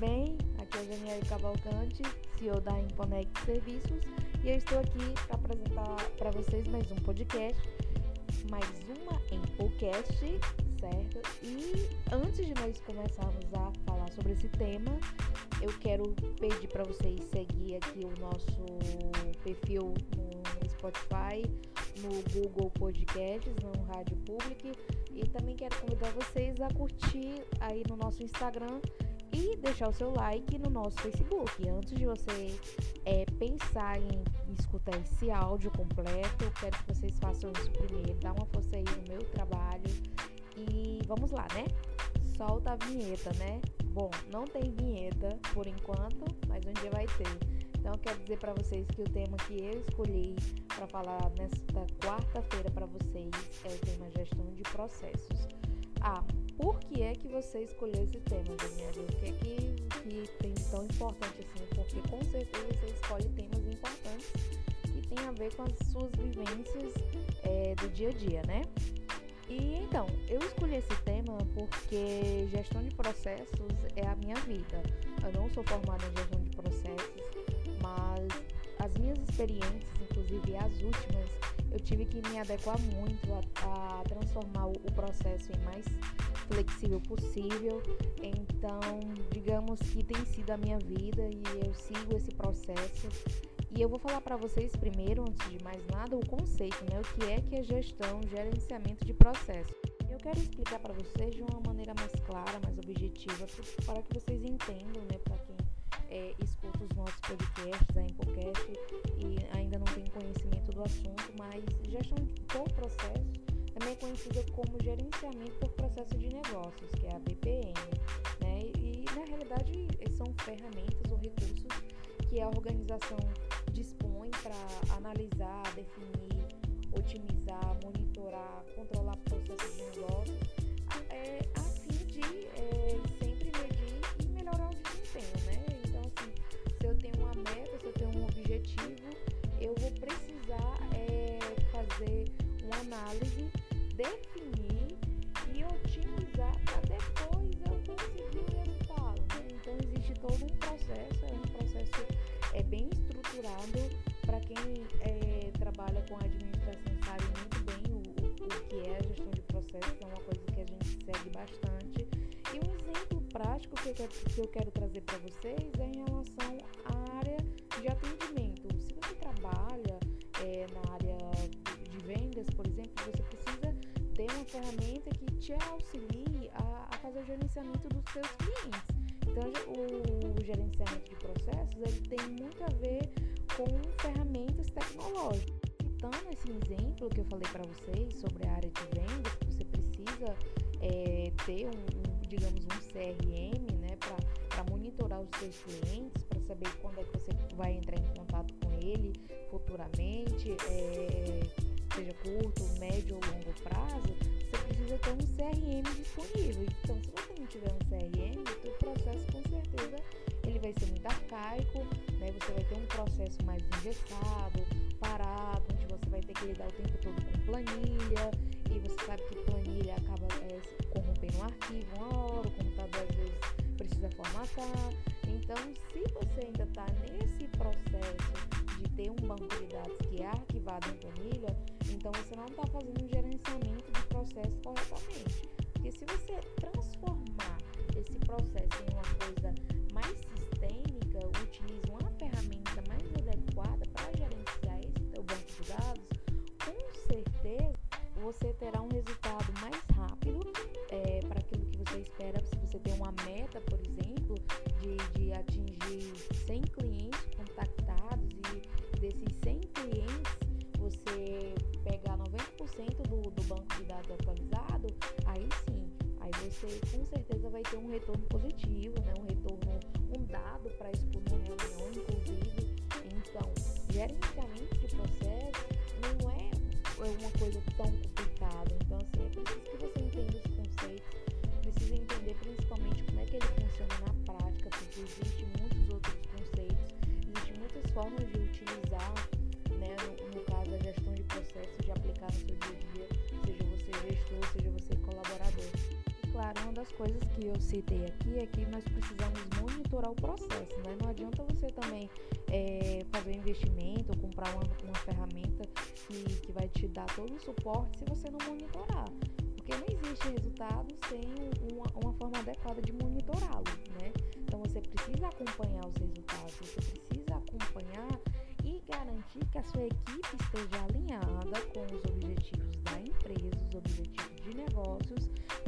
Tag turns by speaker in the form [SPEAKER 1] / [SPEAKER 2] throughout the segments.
[SPEAKER 1] bem? Aqui é a Janiele Cavalcante, CEO da Imponex Serviços, e eu estou aqui para apresentar para vocês mais um podcast, mais uma Empocast, certo? E antes de nós começarmos a falar sobre esse tema, eu quero pedir para vocês seguir aqui o nosso perfil no Spotify, no Google Podcasts, no Rádio Public, e também quero convidar vocês a curtir aí no nosso Instagram deixar o seu like no nosso Facebook. Antes de você é, pensar em escutar esse áudio completo, eu quero que vocês façam isso primeiro. Dá uma força aí no meu trabalho. E vamos lá, né? Solta a vinheta, né? Bom, não tem vinheta por enquanto, mas um dia vai ter. Então, quero dizer para vocês que o tema que eu escolhi para falar nesta quarta-feira para vocês é o tema gestão de processos. Ah, por que é que você escolheu esse tema, Daniela? O que é que, que tem tão importante assim? Porque com certeza você escolhe temas importantes que tem a ver com as suas vivências é, do dia a dia, né? E então, eu escolhi esse tema porque gestão de processos é a minha vida. Eu não sou formada em gestão de processos, mas as minhas experiências, inclusive as últimas, eu tive que me adequar muito a, a transformar o, o processo em mais flexível possível. Então, digamos que tem sido a minha vida e eu sigo esse processo. E eu vou falar para vocês primeiro, antes de mais nada, o conceito, né? O que é que é gestão, gerenciamento de processo. Eu quero explicar para vocês de uma maneira mais clara, mais objetiva, para que vocês entendam, né? Para quem é, escuta os nossos podcasts, a Empocast, do assunto, mas gestão por processo também é conhecida como gerenciamento por processo de negócios, que é a BPM. Né? E na realidade são ferramentas ou recursos que a organização dispõe para analisar, definir, análise definir e otimizar para depois eu conseguir o resultado. Né? Então existe todo um processo, é um processo é bem estruturado para quem é, trabalha com administração sabe muito bem o, o, o que é a gestão de processos, é uma coisa que a gente segue bastante. E um exemplo prático que eu quero, que eu quero trazer para vocês é em relação à área de atendimento. Ferramenta que te auxilie a, a fazer o gerenciamento dos seus clientes. Então, o, o gerenciamento de processos ele tem muito a ver com ferramentas tecnológicas. Citando esse exemplo que eu falei para vocês sobre a área de vendas, você precisa é, ter um, um, digamos, um CRM, né, para monitorar os seus clientes, para saber quando é que você vai entrar em contato com ele futuramente. É, seja curto, médio ou longo prazo, você precisa ter um CRM disponível. Então, se você não tiver um CRM, o seu processo com certeza ele vai ser muito arcaico, né? Você vai ter um processo mais engessado, parado, onde você vai ter que lidar o tempo todo com planilha, e você sabe que planilha acaba é, corrompendo um arquivo uma hora, o computador às vezes precisa formatar. Então, se você ainda está nesse processo de ter um banco de dados que é arquivado em planilha, então você não está fazendo um gerenciamento de processo corretamente. Porque se você você com certeza vai ter um retorno positivo, né? um retorno, um dado para expor numa reunião, inclusive. Então, gerenciamento de processo não é uma coisa tão citei aqui é que nós precisamos monitorar o processo, né? Não adianta você também é, fazer um investimento ou comprar uma, uma ferramenta que, que vai te dar todo o suporte se você não monitorar. Porque não existe resultado sem uma, uma forma adequada de monitorá-lo, né? Então você precisa acompanhar os resultados, você precisa acompanhar e garantir que a sua equipe esteja alinhada com os objetivos da empresa, os objetivos de negócios,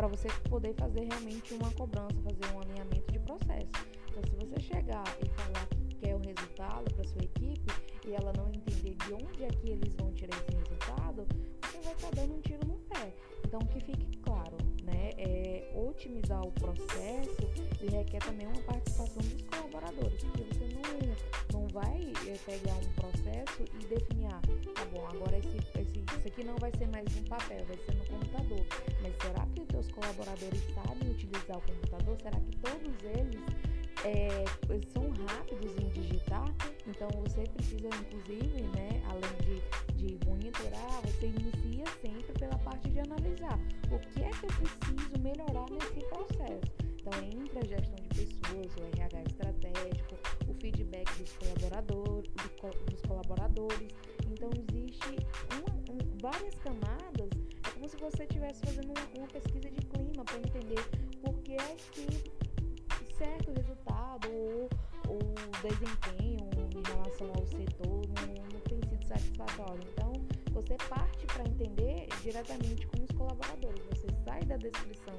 [SPEAKER 1] para você poder fazer realmente uma cobrança, fazer um alinhamento de processo. Então, se você chegar e falar que quer o resultado para sua equipe e ela não entender de onde é que eles vão tirar esse resultado, você vai estar dando um tiro no pé. Então, que fique claro, né? É, otimizar o processo ele requer também uma participação dos colaboradores, porque você não vai é, pegar um processo e definir, ah, tá bom, agora esse, esse, isso aqui não vai ser mais no papel, vai ser no computador. Mas será que os teus colaboradores sabem utilizar o computador? Será que todos eles é, são rápidos em digitar? Então você precisa, inclusive, né, além de, de monitorar, você inicia sempre pela parte de analisar o que é que eu preciso melhorar nesse processo. Então, entre a gestão de pessoas, o RH estratégico, dos, colaborador, do, dos colaboradores. Então, existe uma, um, várias camadas. É como se você estivesse fazendo uma, uma pesquisa de clima para entender por que é que certo resultado ou, ou desempenho em relação ao setor não, não tem sido satisfatório. Então, você parte para entender diretamente com os colaboradores. Você sai da descrição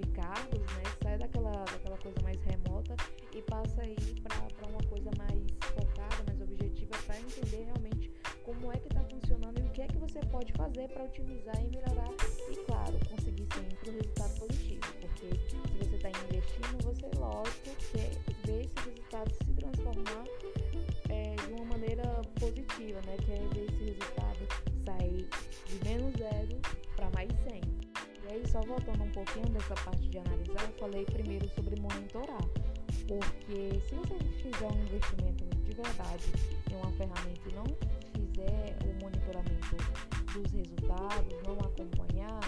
[SPEAKER 1] de cargos, né? Sai daquela, daquela coisa mais remota e passa aí para uma coisa mais focada, mais objetiva, para entender realmente como é que está funcionando e o que é que você pode fazer para otimizar e melhorar e, claro, conseguir sempre um resultado positivo. Porque se você está investindo, você, lógico, quer ver esse resultado se transformar é, de uma maneira positiva, né? Quer ver só voltando um pouquinho dessa parte de analisar, eu falei primeiro sobre monitorar. Porque se você fizer um investimento de verdade em uma ferramenta e não fizer o monitoramento dos resultados, não acompanhar,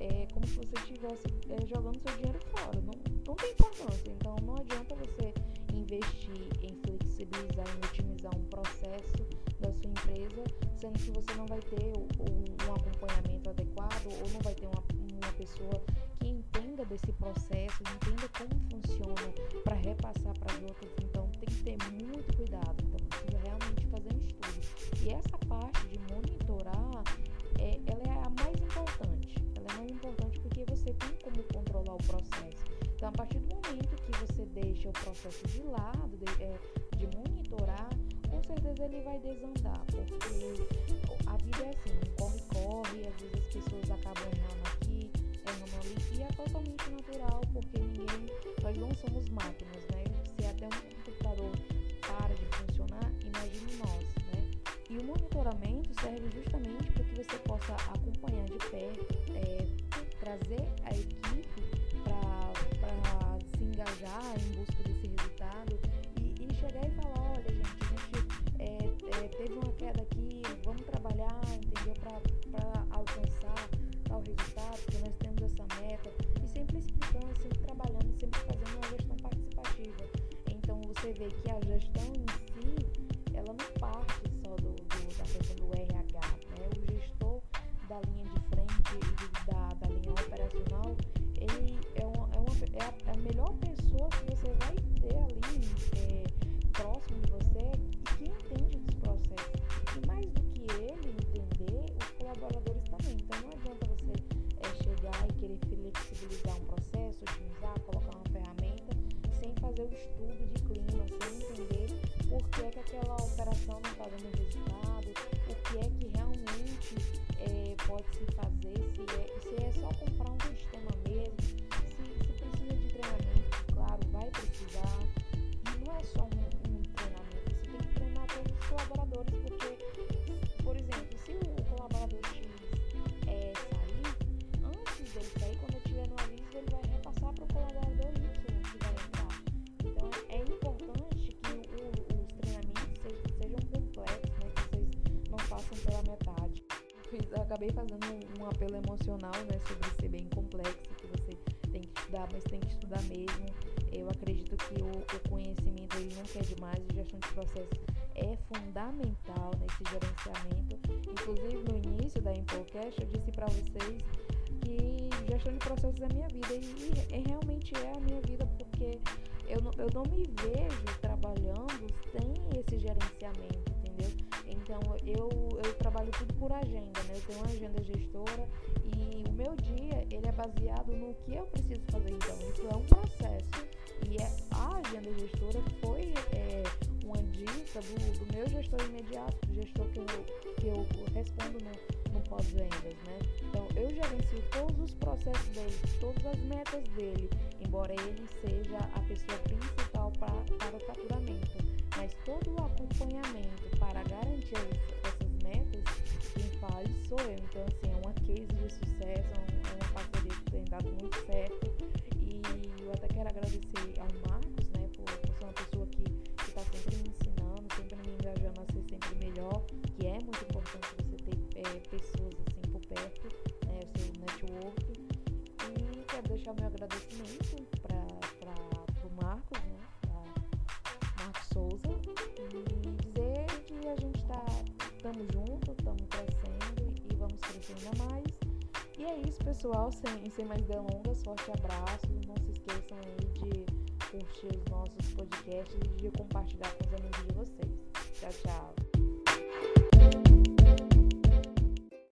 [SPEAKER 1] é como se você estivesse é, jogando seu dinheiro fora. Não, não tem importância. Então não adianta você investir em flexibilizar, em otimizar um processo da sua empresa, sendo que você não vai ter um, um acompanhamento adequado ou não vai ter uma, pessoa que entenda desse processo, entenda como funciona para repassar para as outras. Então tem que ter muito cuidado. Então precisa realmente fazer um estudo. E essa parte de monitorar, é, ela é a mais importante. Ela é mais importante porque você tem como controlar o processo. Então a partir do momento que você deixa o processo de lado, de, é, de monitorar, com certeza ele vai desandar, porque a vida é assim, corre-corre, às vezes as pessoas acabam errando aqui, errando ali, e é totalmente natural, porque ninguém, nós não somos máquinas, né? Se até um computador para de funcionar, imagine nós, né? E o monitoramento serve justamente para que você possa acompanhar de perto, é, trazer a equipe para se engajar em busca desse resultado e, e chegar e falar, explicando, sempre trabalhando, sempre fazendo uma gestão participativa. Então você vê que a gestão em si, ela não parte só do, do da questão do RH, né? O gestor da linha de frente e da, da linha operacional, ele é, uma, é, uma, é, a, é a melhor pessoa que você vai ter ali é, próximo de você acabei fazendo um, um apelo emocional, né? Sobre ser bem complexo, que você tem que estudar, mas tem que estudar mesmo. Eu acredito que o, o conhecimento ele não quer demais, a gestão de processos é fundamental nesse gerenciamento. Inclusive no início da Impocast eu disse para vocês que gestão de processos é minha vida e, e, realmente é a minha vida porque eu eu não me vejo trabalhando sem esse gerenciamento, entendeu? Então eu, eu trabalho tudo por agenda, né? Eu tenho uma agenda gestora e o meu dia ele é baseado no que eu preciso fazer. Então isso é um processo e é, a agenda gestora foi é, uma dica do, do, meu gestor imediato, do gestor que eu, que eu respondo no, no pós-vendas, né? Então eu gerencio todos os processos dele, todas as metas dele, embora ele seja a pessoa principal pra, para o faturamento. Mas todo o acompanhamento para garantir essas metas, quem faz sou eu. Então, assim, é uma case de sucesso, é uma parceria que tem dado muito certo. E eu até quero agradecer ao Marcos, né, por, por ser uma pessoa que está sempre me ensinando, sempre me engajando a ser sempre melhor, que é muito importante você ter é, pessoas assim por perto, né, o seu network. E quero deixar meu agradecimento E é isso, pessoal. Sem, sem mais delongas, forte abraço. Não se esqueçam aí de curtir os nossos podcasts e de compartilhar com os amigos de vocês. Tchau, tchau.